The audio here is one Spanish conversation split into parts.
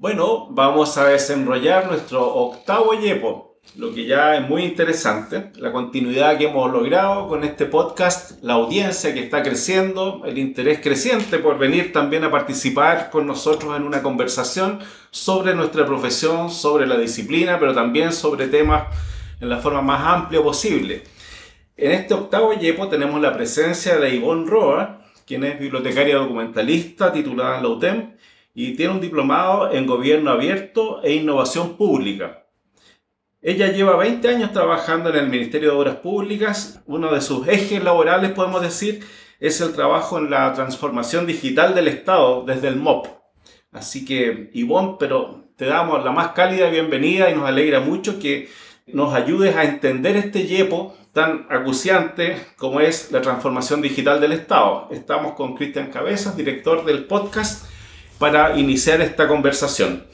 Bueno, vamos a desenrollar nuestro octavo yepo, lo que ya es muy interesante, la continuidad que hemos logrado con este podcast, la audiencia que está creciendo, el interés creciente por venir también a participar con nosotros en una conversación sobre nuestra profesión, sobre la disciplina, pero también sobre temas en la forma más amplia posible. En este octavo yepo tenemos la presencia de Ivonne Roa, quien es bibliotecaria documentalista titulada en la UTEM y tiene un diplomado en Gobierno Abierto e Innovación Pública. Ella lleva 20 años trabajando en el Ministerio de Obras Públicas. Uno de sus ejes laborales, podemos decir, es el trabajo en la transformación digital del Estado desde el MOP. Así que, Ivonne, pero te damos la más cálida bienvenida y nos alegra mucho que nos ayudes a entender este yepo tan acuciante como es la transformación digital del Estado. Estamos con Cristian Cabezas, director del podcast para iniciar esta conversación.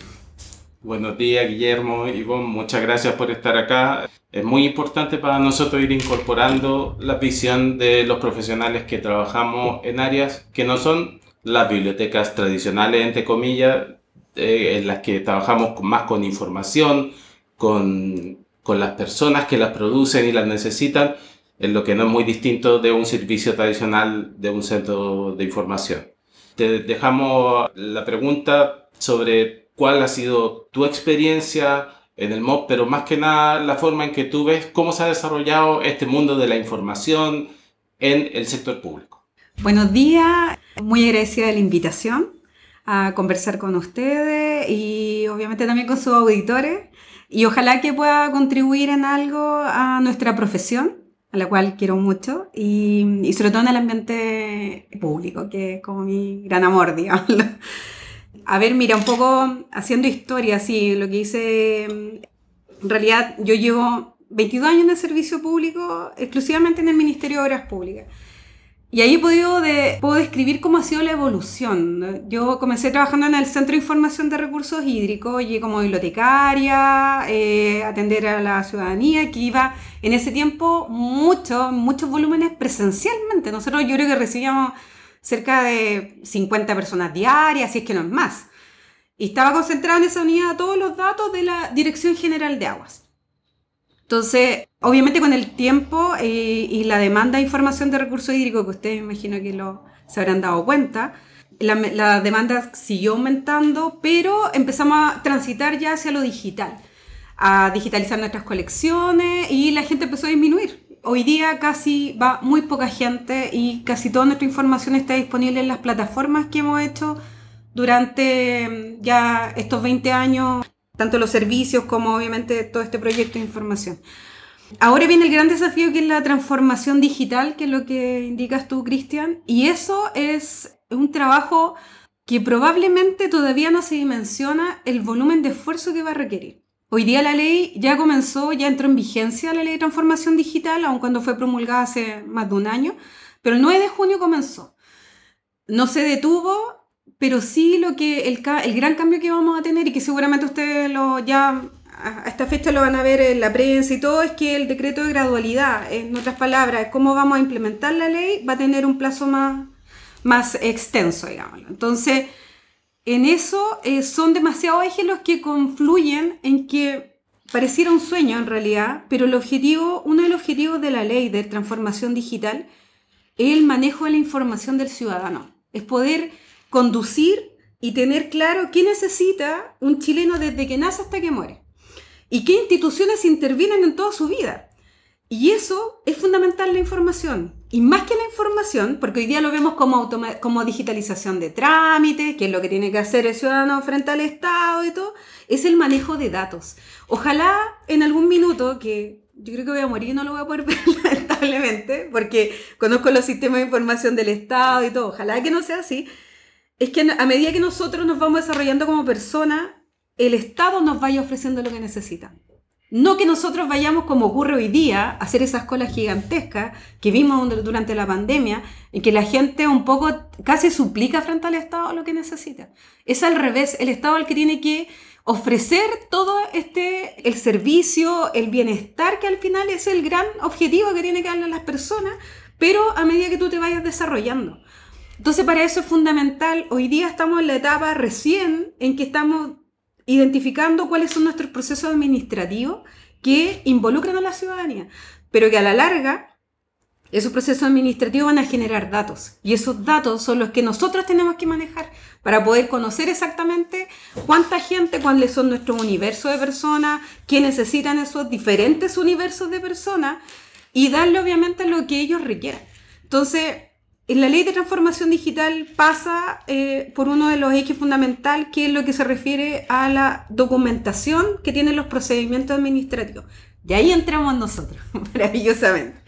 Buenos días, Guillermo, y Ivonne, muchas gracias por estar acá. Es muy importante para nosotros ir incorporando la visión de los profesionales que trabajamos en áreas que no son las bibliotecas tradicionales, entre comillas, eh, en las que trabajamos más con información, con, con las personas que las producen y las necesitan, en lo que no es muy distinto de un servicio tradicional de un centro de información te dejamos la pregunta sobre cuál ha sido tu experiencia en el MOB, pero más que nada la forma en que tú ves cómo se ha desarrollado este mundo de la información en el sector público. Buenos días, muy agradecida de la invitación a conversar con ustedes y obviamente también con sus auditores y ojalá que pueda contribuir en algo a nuestra profesión a la cual quiero mucho, y, sobre todo en el ambiente público, que es como mi gran amor, digamos. A ver, mira, un poco haciendo historia, sí, lo que hice, en realidad yo llevo 22 años de servicio público exclusivamente en el Ministerio de Obras Públicas. Y ahí he podido de, puedo describir cómo ha sido la evolución. Yo comencé trabajando en el Centro de Información de Recursos Hídricos, y como bibliotecaria, eh, atender a la ciudadanía, que iba en ese tiempo mucho, muchos volúmenes presencialmente. Nosotros yo creo que recibíamos cerca de 50 personas diarias, si es que no es más. Y estaba concentrado en esa unidad todos los datos de la Dirección General de Aguas. Entonces, obviamente con el tiempo eh, y la demanda de información de recursos hídricos, que ustedes imagino que lo, se habrán dado cuenta, la, la, demanda siguió aumentando, pero empezamos a transitar ya hacia lo digital, a digitalizar nuestras colecciones y la gente empezó a disminuir. Hoy día casi va muy poca gente y casi toda nuestra información está disponible en las plataformas que hemos hecho durante mm, ya estos 20 años tanto los servicios como obviamente todo este proyecto de información. Ahora viene el gran desafío que es la transformación digital, que es lo que indicas tú, Cristian, y eso es un trabajo que probablemente todavía no se dimensiona el volumen de esfuerzo que va a requerir. Hoy día la ley ya comenzó, ya entró en vigencia la ley de transformación digital, aun cuando fue promulgada hace más de un año, pero el 9 de junio comenzó. No se detuvo pero sí lo que el, el, gran cambio que vamos a tener y que seguramente ustedes lo ya a esta fecha lo van a ver en la prensa y todo es que el decreto de gradualidad, en otras palabras, cómo vamos a implementar la ley va a tener un plazo más, más extenso, digamos. Entonces, en eso eh, son demasiados ejes los que confluyen en que pareciera un sueño en realidad, pero el objetivo, uno de los objetivos de la ley de transformación digital es el manejo de la información del ciudadano, es poder conducir y tener claro qué necesita un chileno desde que nace hasta que muere y qué instituciones intervienen en toda su vida. Y eso es fundamental la información. Y más que la información, porque hoy día lo vemos como, como digitalización de trámites, que es lo que tiene que hacer el ciudadano frente al Estado y todo, es el manejo de datos. Ojalá en algún minuto, que yo creo que voy a morir y no lo voy a poder ver lamentablemente, porque conozco los sistemas de información del Estado y todo, ojalá que no sea así, es que a medida que nosotros nos vamos desarrollando como personas, el Estado nos vaya ofreciendo lo que necesita. No que nosotros vayamos, como ocurre hoy día, a hacer esas colas gigantescas que vimos durante la pandemia, en que la gente un poco casi suplica frente al Estado lo que necesita. Es al revés, el Estado es el que tiene que ofrecer todo este, el servicio, el bienestar, que al final es el gran objetivo que tiene que darle a las personas, pero a medida que tú te vayas desarrollando. Entonces para eso es fundamental, hoy día estamos en la etapa recién en que estamos identificando cuáles son nuestros procesos administrativos que involucran a la ciudadanía, pero que a la larga esos procesos administrativos van a generar datos y esos datos son los que nosotros tenemos que manejar para poder conocer exactamente cuánta gente, cuáles son nuestros universos de personas, qué necesitan esos diferentes universos de personas y darle obviamente lo que ellos requieran. Entonces, en la ley de transformación digital pasa eh, por uno de los ejes fundamentales, que es lo que se refiere a la documentación que tienen los procedimientos administrativos. Y ahí entramos nosotros, maravillosamente.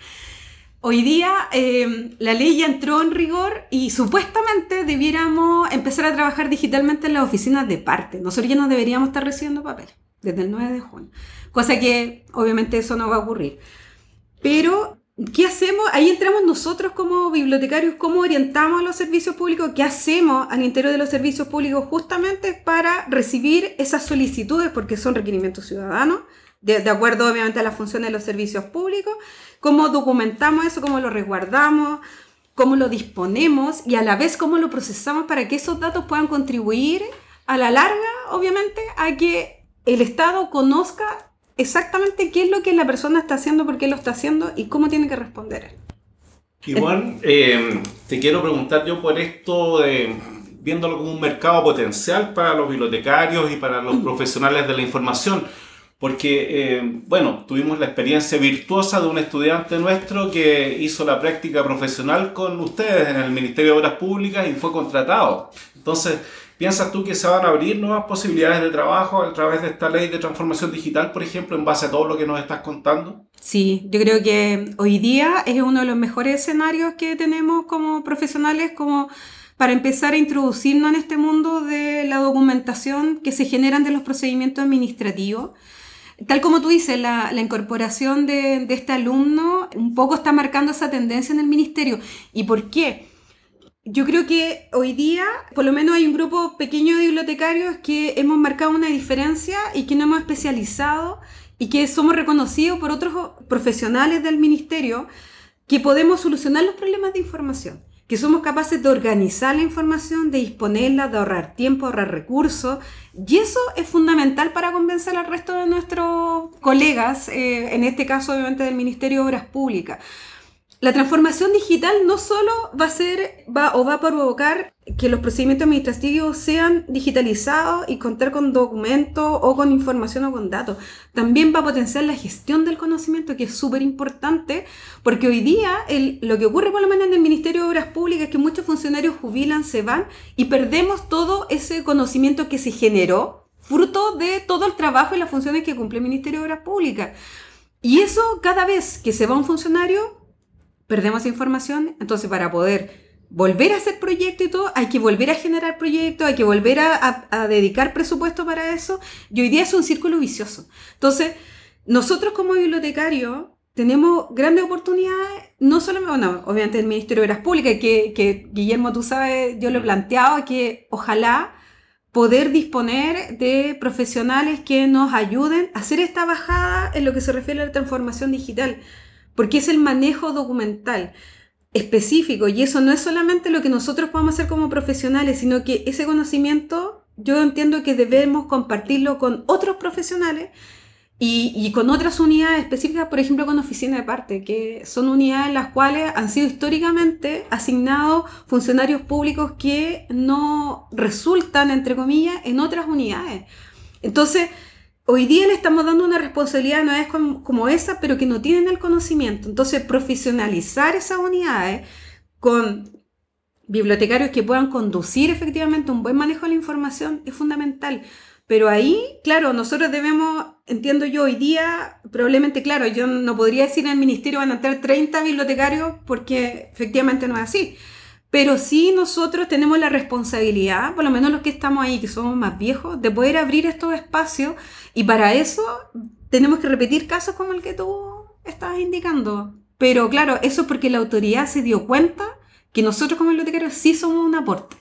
Hoy día eh, la ley ya entró en rigor y supuestamente debiéramos empezar a trabajar digitalmente en las oficinas de parte. Nosotros ya no deberíamos estar recibiendo papel desde el 9 de junio, cosa que obviamente eso no va a ocurrir. Pero, ¿qué hacemos? Ahí entramos nosotros como bibliotecarios, cómo orientamos a los servicios públicos, qué hacemos al interior de los servicios públicos justamente para recibir esas solicitudes, porque son requerimientos ciudadanos, de, de acuerdo obviamente a las funciones de los servicios públicos. Cómo documentamos eso, cómo lo resguardamos, cómo lo disponemos y a la vez cómo lo procesamos para que esos datos puedan contribuir a la larga, obviamente, a que el Estado conozca exactamente qué es lo que la persona está haciendo, por qué lo está haciendo y cómo tiene que responder. Igual, eh, te quiero preguntar yo por esto de viéndolo como un mercado potencial para los bibliotecarios y para los profesionales de la información porque, eh, bueno, tuvimos la experiencia virtuosa de un estudiante nuestro que hizo la práctica profesional con ustedes en el Ministerio de Obras Públicas y fue contratado. Entonces, ¿piensas tú que se van a abrir nuevas posibilidades de trabajo a través de esta ley de transformación digital, por ejemplo, en base a todo lo que nos estás contando? Sí, yo creo que hoy día es uno de los mejores escenarios que tenemos como profesionales, como para empezar a introducirnos en este mundo de la documentación que se generan de los procedimientos administrativos Tal como tú dices, la, incorporación de, este alumno un poco está marcando esa tendencia en el ministerio. ¿Y por qué? Yo creo que hoy día, por lo menos hay un grupo pequeño de bibliotecarios que hemos marcado una diferencia y que nos hemos especializado y que somos reconocidos por otros profesionales del ministerio que podemos solucionar los problemas de información que somos capaces de organizar la información, de disponerla, de ahorrar tiempo, ahorrar recursos. Y eso es fundamental para convencer al resto de nuestros colegas, eh, en este caso obviamente del Ministerio de Obras Públicas. La transformación digital no solo va a ser va, o va a provocar que los procedimientos administrativos sean digitalizados y contar con documentos o con información o con datos. También va a potenciar la gestión del conocimiento, que es súper importante, porque hoy día lo que ocurre por lo menos en el Ministerio de Obras Públicas es que muchos funcionarios jubilan, se van y perdemos todo ese conocimiento que se generó fruto de todo el trabajo y las funciones que cumple el Ministerio de Obras Públicas. Y eso cada vez que se va un funcionario, perdemos información, entonces para poder volver a hacer proyecto y todo, hay que volver a generar proyectos, hay que volver a, dedicar presupuesto para eso, y hoy día es un círculo vicioso. Entonces, nosotros como bibliotecarios tenemos grandes oportunidades, no solo, bueno, obviamente el Ministerio de Obras Públicas, que, que Guillermo, tú sabes, yo lo he planteado, que ojalá poder disponer de profesionales que nos ayuden a hacer esta bajada en lo que se refiere a la transformación digital porque es el manejo documental específico y eso no es solamente lo que nosotros podemos hacer como profesionales, sino que ese conocimiento yo entiendo que debemos compartirlo con otros profesionales y, con otras unidades específicas, por ejemplo con oficina de parte, que son unidades en las cuales han sido históricamente asignados funcionarios públicos que no resultan, entre comillas, en otras unidades. Entonces, hoy día le estamos dando una responsabilidad no es como, esa, pero que no tienen el conocimiento. Entonces, profesionalizar esas unidades con bibliotecarios que puedan conducir efectivamente un buen manejo de la información es fundamental. Pero ahí, claro, nosotros debemos, entiendo yo, hoy día, probablemente, claro, yo no podría decir en el ministerio van a tener 30 bibliotecarios porque efectivamente no es así. Pero sí nosotros tenemos la responsabilidad, por lo menos los que estamos ahí, que somos más viejos, de poder abrir estos espacios y para eso tenemos que repetir casos como el que tú estabas indicando. Pero claro, eso es porque la autoridad se dio cuenta que nosotros como bibliotecarios sí somos un aporte.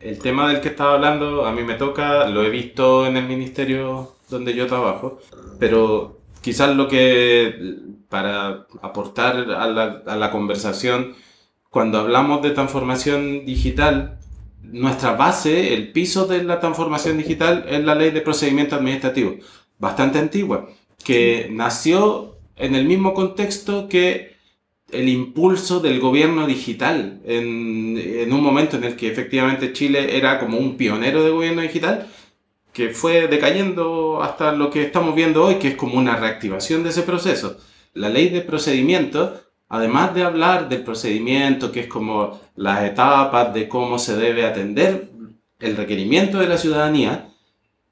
El tema del que estaba hablando a mí me toca, lo he visto en el ministerio donde yo trabajo, pero quizás lo que para aportar a la, a la conversación cuando hablamos de transformación digital, nuestra base, el piso de la transformación digital es la ley de procedimiento administrativo, bastante antigua, que nació en el mismo contexto que el impulso del gobierno digital, en, en, un momento en el que efectivamente Chile era como un pionero de gobierno digital, que fue decayendo hasta lo que estamos viendo hoy, que es como una reactivación de ese proceso. La ley de procedimiento además de hablar del procedimiento, que es como las etapas de cómo se debe atender el requerimiento de la ciudadanía,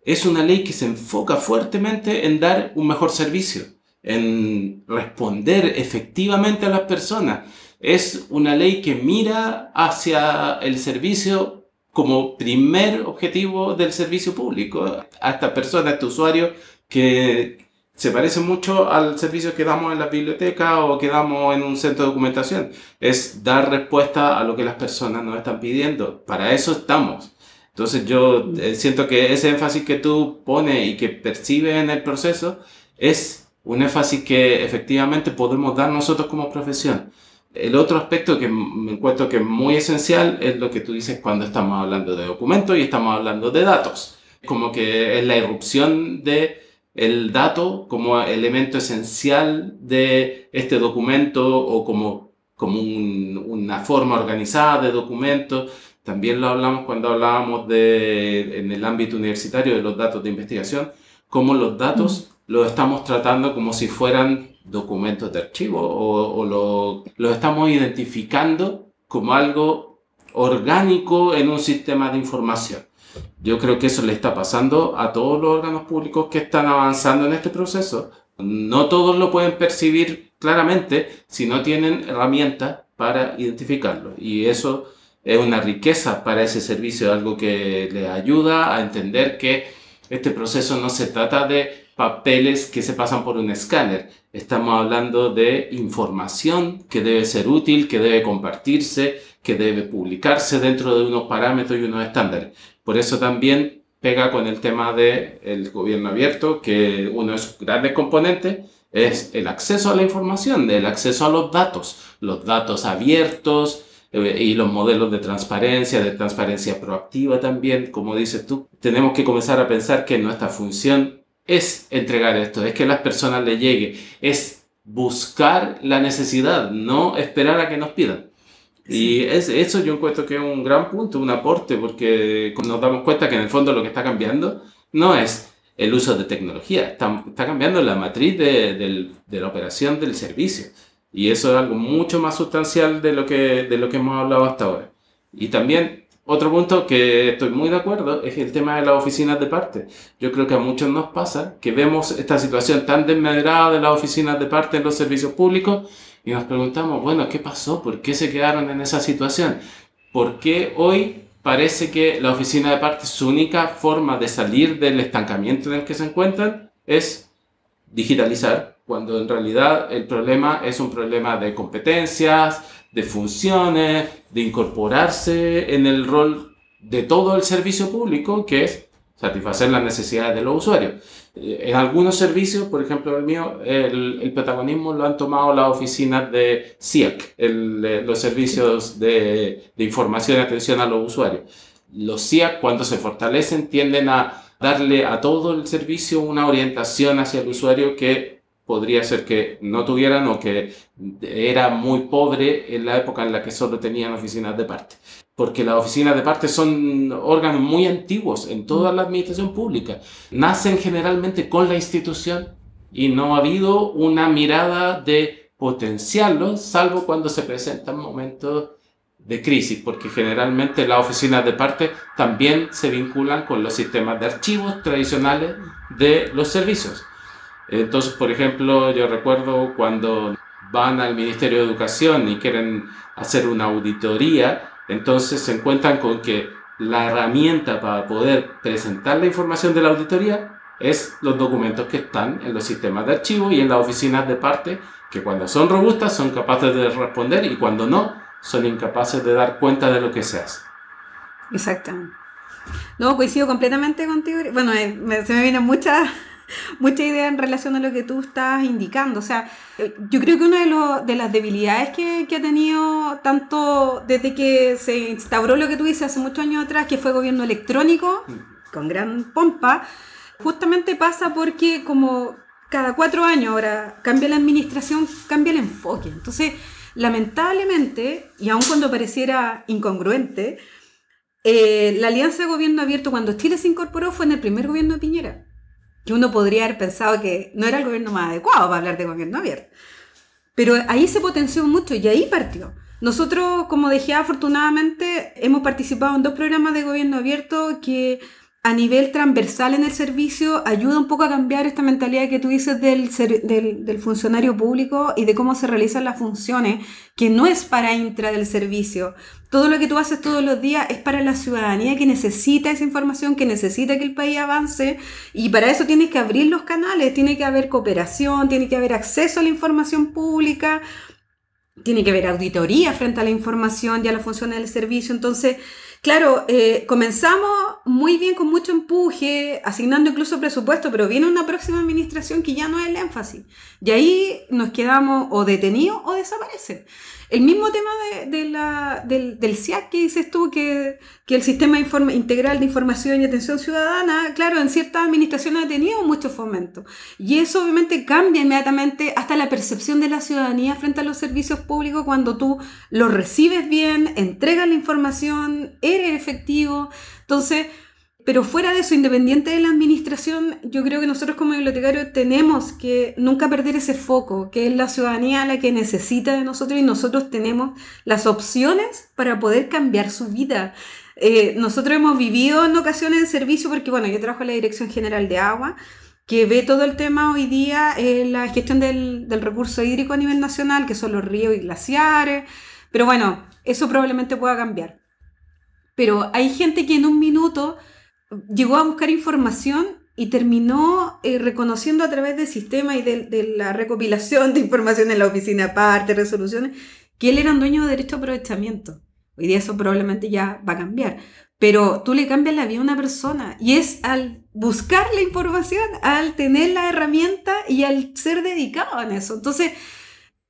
es una ley que se enfoca fuertemente en dar un mejor servicio, en responder efectivamente a las personas. Es una ley que mira hacia el servicio como primer objetivo del servicio público, a esta persona, a este usuario que, se parece mucho al servicio que damos en la biblioteca o que damos en un centro de documentación. Es dar respuesta a lo que las personas nos están pidiendo. Para eso estamos. Entonces yo eh, siento que ese énfasis que tú pones y que percibes en el proceso es un énfasis que efectivamente podemos dar nosotros como profesión. El otro aspecto que me encuentro que es muy esencial es lo que tú dices cuando estamos hablando de documentos y estamos hablando de datos. Como que es la irrupción de el dato como elemento esencial de este documento o como, como una forma organizada de documento. También lo hablamos cuando hablábamos de, en el ámbito universitario de los datos de investigación, cómo los datos los estamos tratando como si fueran documentos de archivo o, o los lo estamos identificando como algo orgánico en un sistema de información. Yo creo que eso le está pasando a todos los órganos públicos que están avanzando en este proceso. No todos lo pueden percibir claramente si no tienen herramientas para identificarlo. Y eso es una riqueza para ese servicio, algo que le ayuda a entender que este proceso no se trata de papeles que se pasan por un escáner. Estamos hablando de información que debe ser útil, que debe compartirse, que debe publicarse dentro de unos parámetros y unos estándares. Por eso también pega con el tema del el gobierno abierto, que uno de sus grandes componentes es el acceso a la información, el acceso a los datos, los datos abiertos eh, y los modelos de transparencia, de transparencia proactiva también, como dices tú. Tenemos que comenzar a pensar que nuestra función es entregar esto, es que las personas le llegue, es buscar la necesidad, no esperar a que nos pidan. Y es, eso yo encuentro que es un gran punto, un aporte, porque nos damos cuenta que en el fondo lo que está cambiando no es el uso de tecnología, está, está cambiando la matriz de, de, la operación del servicio. Y eso es algo mucho más sustancial de lo que, de lo que hemos hablado hasta ahora. Y también otro punto que estoy muy de acuerdo es el tema de las oficinas de parte. Yo creo que a muchos nos pasa que vemos esta situación tan desmedrada de las oficinas de parte en los servicios públicos y nos preguntamos, bueno, ¿qué pasó? ¿Por qué se quedaron en esa situación? ¿Por qué hoy parece que la oficina de parte, su única forma de salir del estancamiento en el que se encuentran es digitalizar, cuando en realidad el problema es un problema de competencias, de funciones, de incorporarse en el rol de todo el servicio público, que es satisfacer las necesidades de los usuarios. Eh, en algunos servicios, por ejemplo el mío, el, protagonismo lo han tomado las oficinas de CIAC, los servicios de, de, información y atención a los usuarios. Los CIAC, cuando se fortalecen, tienden a darle a todo el servicio una orientación hacia el usuario que podría ser que no tuvieran o que era muy pobre en la época en la que solo tenían oficinas de parte porque las oficinas de parte son órganos muy antiguos en toda la administración pública. Nacen generalmente con la institución y no ha habido una mirada de potenciarlo, salvo cuando se presentan momentos de crisis, porque generalmente las oficinas de parte también se vinculan con los sistemas de archivos tradicionales de los servicios. Entonces, por ejemplo, yo recuerdo cuando van al Ministerio de Educación y quieren hacer una auditoría, entonces se encuentran con que la herramienta para poder presentar la información de la auditoría es los documentos que están en los sistemas de archivo y en las oficinas de parte, que cuando son robustas son capaces de responder y cuando no, son incapaces de dar cuenta de lo que se hace. Exactamente. No, coincido completamente contigo. Bueno, se me vienen muchas mucha idea en relación a lo que tú estás indicando. O sea, eh, yo creo que una de, de las debilidades que, que, ha tenido tanto desde que se instauró lo que tú dices hace muchos años atrás, que fue gobierno electrónico, con gran pompa, justamente pasa porque como cada cuatro años ahora cambia la administración, cambia el enfoque. Entonces, lamentablemente, y aun cuando pareciera incongruente, eh, la alianza de gobierno abierto cuando Chile se incorporó fue en el primer gobierno de Piñera, que uno podría haber pensado que no era el gobierno más adecuado para hablar de gobierno abierto. Pero ahí se potenció mucho y ahí partió. Nosotros, como dije, afortunadamente hemos participado en dos programas de gobierno abierto que a nivel transversal en el servicio ayuda un poco a cambiar esta mentalidad que tú dices del, del, funcionario público y de cómo se realizan las funciones, que no es para intra del servicio. Todo lo que tú haces todos los días es para la ciudadanía que necesita esa información, que necesita que el país avance y para eso tienes que abrir los canales, tiene que haber cooperación, tiene que haber acceso a la información pública, tiene que haber auditoría frente a la información y a las funciones del servicio. Entonces, Claro, eh, comenzamos muy bien con mucho empuje, asignando incluso presupuesto, pero viene una próxima administración que ya no es el énfasis. Y ahí nos quedamos o detenidos o desaparecen. El mismo tema de, la, del, del, CIAC que dices tú, que, que el Sistema Integral de Información y Atención Ciudadana, claro, en ciertas administraciones ha tenido mucho fomento. Y eso obviamente cambia inmediatamente hasta la percepción de la ciudadanía frente a los servicios públicos cuando tú los recibes bien, entregas la información, eres efectivo. Entonces, pero fuera de eso, independiente de la administración, yo creo que nosotros como bibliotecarios tenemos que nunca perder ese foco, que es la ciudadanía la que necesita de nosotros y nosotros tenemos las opciones para poder cambiar su vida. Eh, nosotros hemos vivido en ocasiones de servicio, porque bueno, yo trabajo en la Dirección General de Agua, que ve todo el tema hoy día, en la gestión del, del recurso hídrico a nivel nacional, que son los ríos y glaciares, pero bueno, eso probablemente pueda cambiar. Pero hay gente que en un minuto llegó a buscar información y terminó eh, reconociendo a través del sistema y de, la recopilación de información en la oficina aparte, resoluciones, que él era un dueño de derecho a aprovechamiento. Hoy día eso probablemente ya va a cambiar. Pero tú le cambias la vida a una persona y es al buscar la información, al tener la herramienta y al ser dedicado en eso. Entonces,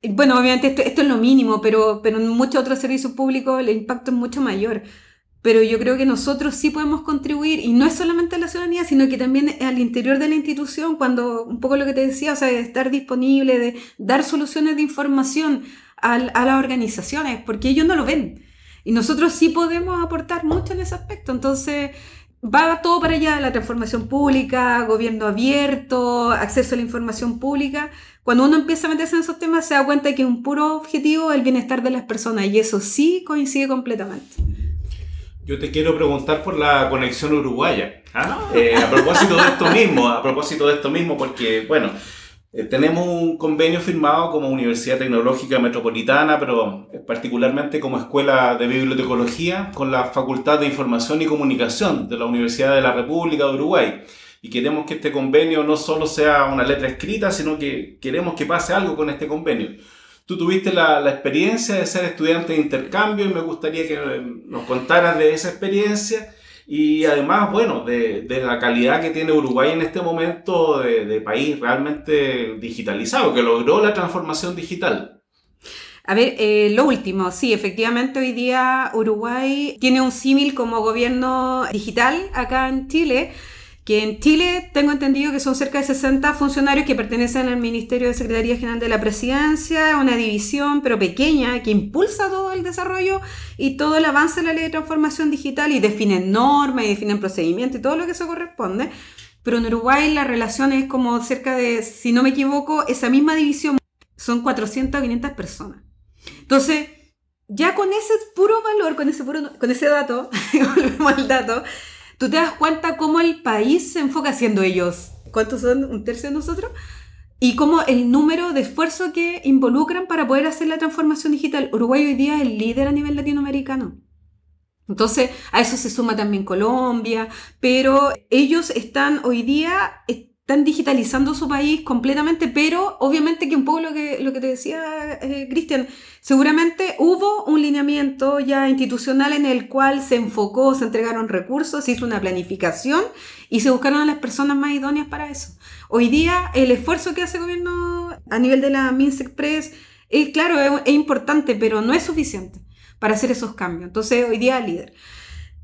bueno, obviamente esto, esto es lo mínimo, pero, pero en muchos otros servicios públicos el impacto es mucho mayor pero yo creo que nosotros sí podemos contribuir, y no es solamente a la ciudadanía, sino que también al interior de la institución, cuando un poco lo que te decía, o sea, de estar disponible, de dar soluciones de información a, a las organizaciones, porque ellos no lo ven. Y nosotros sí podemos aportar mucho en ese aspecto. Entonces, va todo para allá, la transformación pública, gobierno abierto, acceso a la información pública. Cuando uno empieza a meterse en esos temas, se da cuenta que un puro objetivo es el bienestar de las personas, y eso sí coincide completamente. Yo te quiero preguntar por la conexión uruguaya. ¿ah? Eh, a propósito de esto mismo, a propósito de esto mismo, porque, bueno, eh, tenemos un convenio firmado como Universidad Tecnológica Metropolitana, pero particularmente como Escuela de Bibliotecología, con la Facultad de Información y Comunicación de la Universidad de la República de Uruguay. Y queremos que este convenio no solo sea una letra escrita, sino que queremos que pase algo con este convenio. Tú tuviste la, la, experiencia de ser estudiante de intercambio y me gustaría que nos contaras de esa experiencia y además, bueno, de, de la calidad que tiene Uruguay en este momento de, de, país realmente digitalizado, que logró la transformación digital. A ver, eh, lo último, sí, efectivamente hoy día Uruguay tiene un símil como gobierno digital acá en Chile que en Chile tengo entendido que son cerca de 60 funcionarios que pertenecen al Ministerio de Secretaría General de la Presidencia, una división pero pequeña que impulsa todo el desarrollo y todo el avance de la ley de transformación digital y definen normas y definen procedimientos y todo lo que eso corresponde. Pero en Uruguay la relación es como cerca de, si no me equivoco, esa misma división son 400 o 500 personas. Entonces, ya con ese puro valor, con ese, puro, con ese dato, volvemos al dato, tú te das cuenta cómo el país se enfoca haciendo ellos. ¿Cuántos son? ¿Un tercio de nosotros? Y cómo el número de esfuerzo que involucran para poder hacer la transformación digital. Uruguay hoy día es el líder a nivel latinoamericano. Entonces, a eso se suma también Colombia, pero ellos están hoy día están digitalizando su país completamente, pero obviamente que un poco lo que, lo que te decía eh, Cristian, seguramente hubo un lineamiento ya institucional en el cual se enfocó, se entregaron recursos, se hizo una planificación y se buscaron a las personas más idóneas para eso. Hoy día el esfuerzo que hace el gobierno a nivel de la Minsk Express es claro, es importante, pero no es suficiente para hacer esos cambios. Entonces hoy día líder.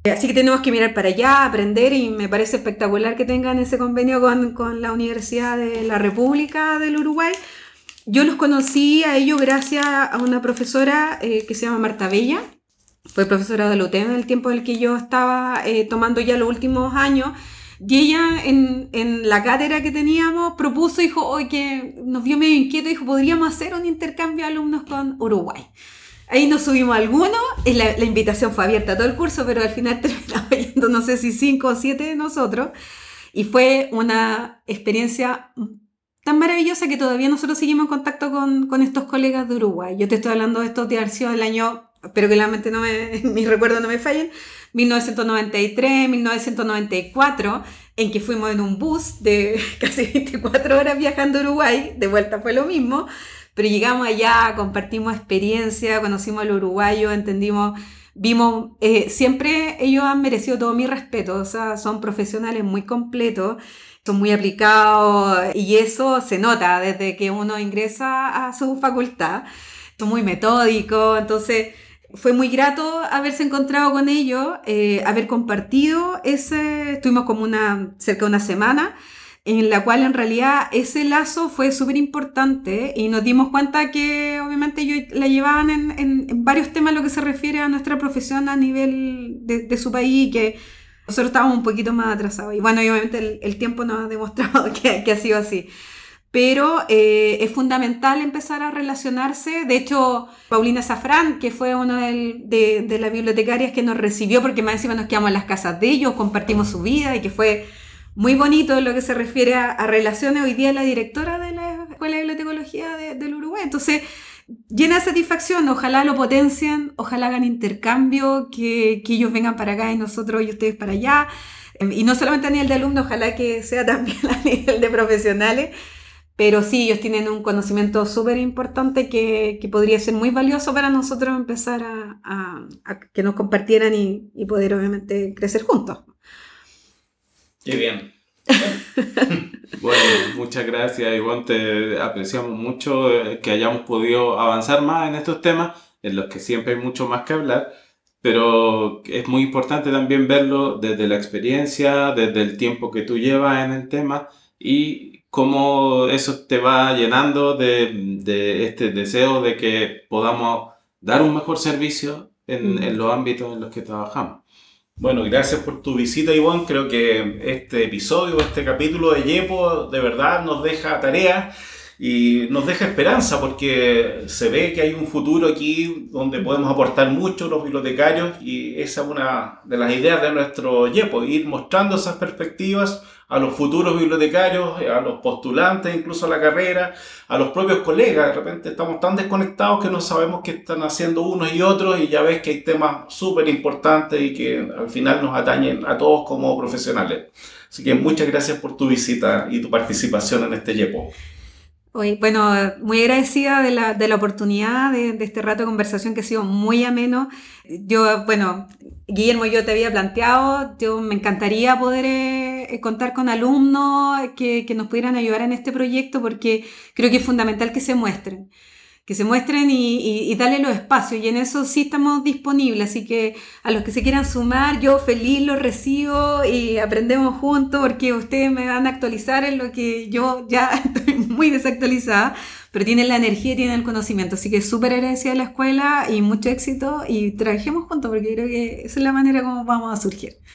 Así que tenemos que mirar para allá, aprender y me parece espectacular que tengan ese convenio con, la Universidad de la República del Uruguay. Yo los conocí a ellos gracias a una profesora eh, que se llama Marta Bella. Fue profesora de la UTEM en el tiempo en el que yo estaba eh, tomando ya los últimos años. Y ella en, en, la cátedra que teníamos propuso, dijo, hoy que nos vio medio inquieto, dijo, podríamos hacer un intercambio de alumnos con Uruguay. Ahí nos subimos algunos, la, la, invitación fue abierta a todo el curso, pero al final terminamos yendo no sé si cinco o siete de nosotros. Y fue una experiencia tan maravillosa que todavía nosotros seguimos en contacto con, con estos colegas de Uruguay. Yo te estoy hablando de estos de haber sido el año, espero que la mente no me, mis recuerdos no me fallen, 1993, 1994, en que fuimos en un bus de casi 24 horas viajando a Uruguay, de vuelta fue lo mismo pero llegamos allá, compartimos experiencia, conocimos al uruguayo, entendimos, vimos, eh, siempre ellos han merecido todo mi respeto, son profesionales muy completos, son muy aplicados y eso se nota desde que uno ingresa a su facultad, son muy metódicos, entonces fue muy grato haberse encontrado con ellos, eh, haber compartido ese, estuvimos como una, cerca de una semana, en la cual en realidad ese lazo fue súper importante y nos dimos cuenta que obviamente ellos la llevaban en, en, varios temas lo que se refiere a nuestra profesión a nivel de, de su país y que nosotros estábamos un poquito más atrasados. Y bueno, obviamente el, el tiempo nos ha demostrado que, que ha sido así. Pero eh, es fundamental empezar a relacionarse. De hecho, Paulina Safrán, que fue una de, de las bibliotecarias que nos recibió, porque más encima nos quedamos en las casas de ellos, compartimos su vida y que fue muy bonito en lo que se refiere a, relaciones. Hoy día la directora de la Escuela de Bibliotecología del Uruguay. Entonces, llena de satisfacción. Ojalá lo potencien, ojalá hagan intercambio, que, que ellos vengan para acá y nosotros y ustedes para allá. Em, y no solamente a nivel de alumnos, ojalá que sea también a nivel de profesionales. Pero sí, ellos tienen un conocimiento súper importante que, que, podría ser muy valioso para nosotros empezar a, a, a que nos compartieran y, y poder obviamente crecer juntos. Qué bien. bueno, muchas gracias, Ivonne. Te apreciamos mucho eh, que hayamos podido avanzar más en estos temas, en los que siempre hay mucho más que hablar, pero es muy importante también verlo desde la experiencia, desde el tiempo que tú llevas en el tema y cómo eso te va llenando de, de este deseo de que podamos dar un mejor servicio en, en los ámbitos en los que trabajamos. Bueno, gracias por tu visita, Ivonne. Creo que este episodio, este capítulo de Yepo, de verdad nos deja tarea y nos deja esperanza porque se ve que hay un futuro aquí donde podemos aportar mucho los bibliotecarios y esa es una de las ideas de nuestro Yepo, ir mostrando esas perspectivas a los futuros bibliotecarios, a los postulantes incluso a la carrera, a los propios colegas. De repente estamos tan desconectados que no sabemos qué están haciendo unos y otros y ya ves que hay temas súper importantes y que al final nos atañen a todos como profesionales. Así que muchas gracias por tu visita y tu participación en este YEPO. Hoy, bueno, muy agradecida de la, de la oportunidad de, este rato de conversación que ha sido muy ameno. Yo, bueno, Guillermo, yo te había planteado, yo me encantaría poder eh, contar con alumnos que, que, nos pudieran ayudar en este proyecto porque creo que es fundamental que se muestren que se muestren y, y, y, darle los espacios. Y en eso sí estamos disponibles. Así que a los que se quieran sumar, yo feliz los recibo y aprendemos juntos porque ustedes me van a actualizar en lo que yo ya estoy muy desactualizada, pero tienen la energía y tienen el conocimiento. Así que súper agradecida a la escuela y mucho éxito y trabajemos juntos porque creo que esa es la manera como vamos a surgir.